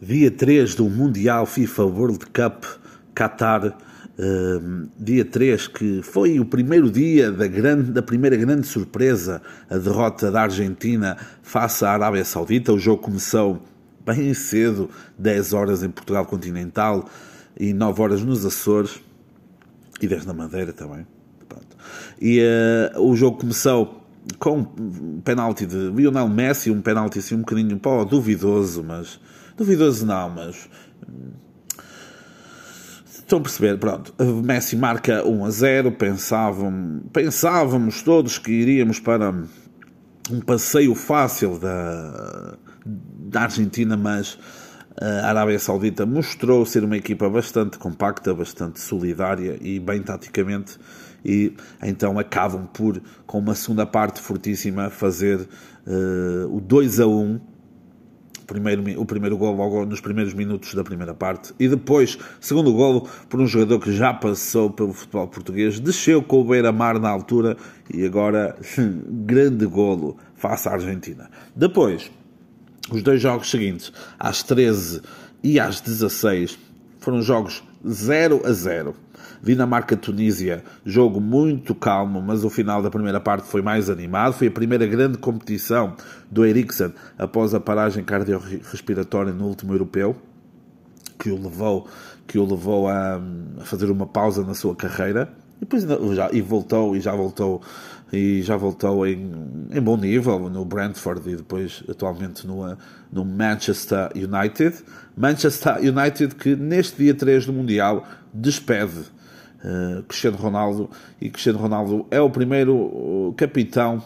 dia 3 do Mundial FIFA World Cup Qatar, uh, dia 3, que foi o primeiro dia da, grande, da primeira grande surpresa, a derrota da Argentina face à Arábia Saudita. O jogo começou bem cedo, 10 horas em Portugal continental e 9 horas nos Açores e 10 na Madeira também. Pronto. E uh, o jogo começou com um penalti de Lionel Messi, um penalti assim um bocadinho pô, duvidoso, mas duvidoso não, mas estão a perceber, pronto, Messi marca 1 a 0, pensavam, pensávamos todos que iríamos para um passeio fácil da, da Argentina, mas a Arábia Saudita mostrou ser uma equipa bastante compacta, bastante solidária e bem taticamente e então acabam por, com uma segunda parte fortíssima, fazer uh, o 2 a 1 primeiro, o primeiro gol logo nos primeiros minutos da primeira parte e depois, segundo golo, por um jogador que já passou pelo futebol português, desceu com o Beira-Mar na altura e agora, grande golo face à Argentina. Depois, os dois jogos seguintes, às 13 e às 16, foram jogos 0 a 0. Dinamarca-Tunísia, jogo muito calmo, mas o final da primeira parte foi mais animado. Foi a primeira grande competição do Eriksen após a paragem cardiorrespiratória no último europeu, que o levou, que o levou a, a fazer uma pausa na sua carreira. E depois já, e voltou e já voltou e já voltou em, em bom nível no Brentford e depois atualmente no, no Manchester United. Manchester United que neste dia 3 do Mundial despede uh, Cristiano Ronaldo e Cristiano Ronaldo é o primeiro capitão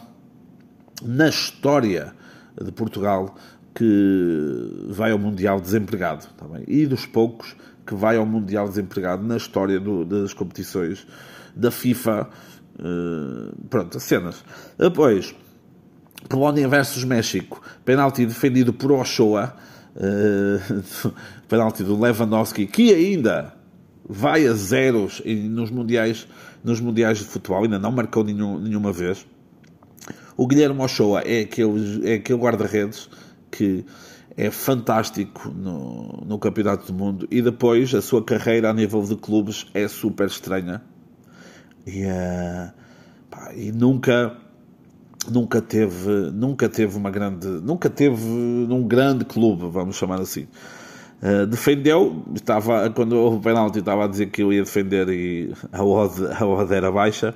na história de Portugal que vai ao Mundial desempregado também. e dos poucos que vai ao Mundial desempregado na história do, das competições da FIFA Uh, pronto, cenas. Depois, Polónia versus México, penalti defendido por Ochoa, uh, penalti do Lewandowski, que ainda vai a zeros nos mundiais, nos mundiais de futebol, ainda não marcou nenhum, nenhuma vez. O Guilherme Ochoa é aquele, é aquele guarda-redes que é fantástico no, no Campeonato do Mundo. E depois a sua carreira a nível de clubes é super estranha. E, uh, pá, e nunca nunca teve nunca teve uma grande nunca teve um grande clube vamos chamar assim. Uh, defendeu estava quando o penalti estava a dizer que eu ia defender e a odd, a odd era baixa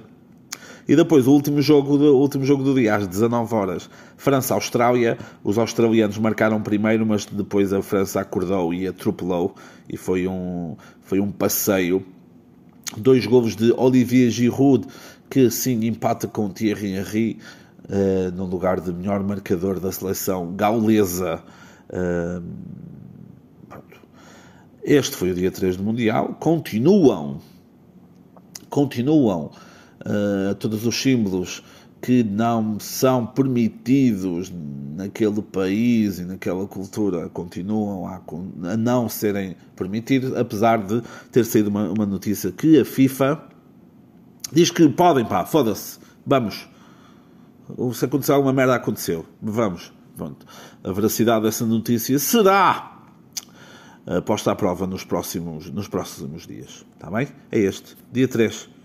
e depois o último jogo do, último jogo do dia às 19 horas. França Austrália os australianos marcaram primeiro mas depois a França acordou e atropelou. E foi um foi um passeio. Dois golos de Olivier Giroud, que sim empata com Thierry Henry uh, no lugar de melhor marcador da seleção gaulesa. Uh, este foi o dia 3 do Mundial. Continuam, continuam uh, todos os símbolos que não são permitidos naquele país e naquela cultura continuam a, a não serem permitidos, apesar de ter saído uma, uma, notícia que a FIFA diz que podem, pá, foda-se, vamos. Se acontecer alguma merda, aconteceu. Vamos. Pronto. A veracidade dessa notícia será posta à prova nos próximos, nos próximos dias. Está bem? É este. Dia 3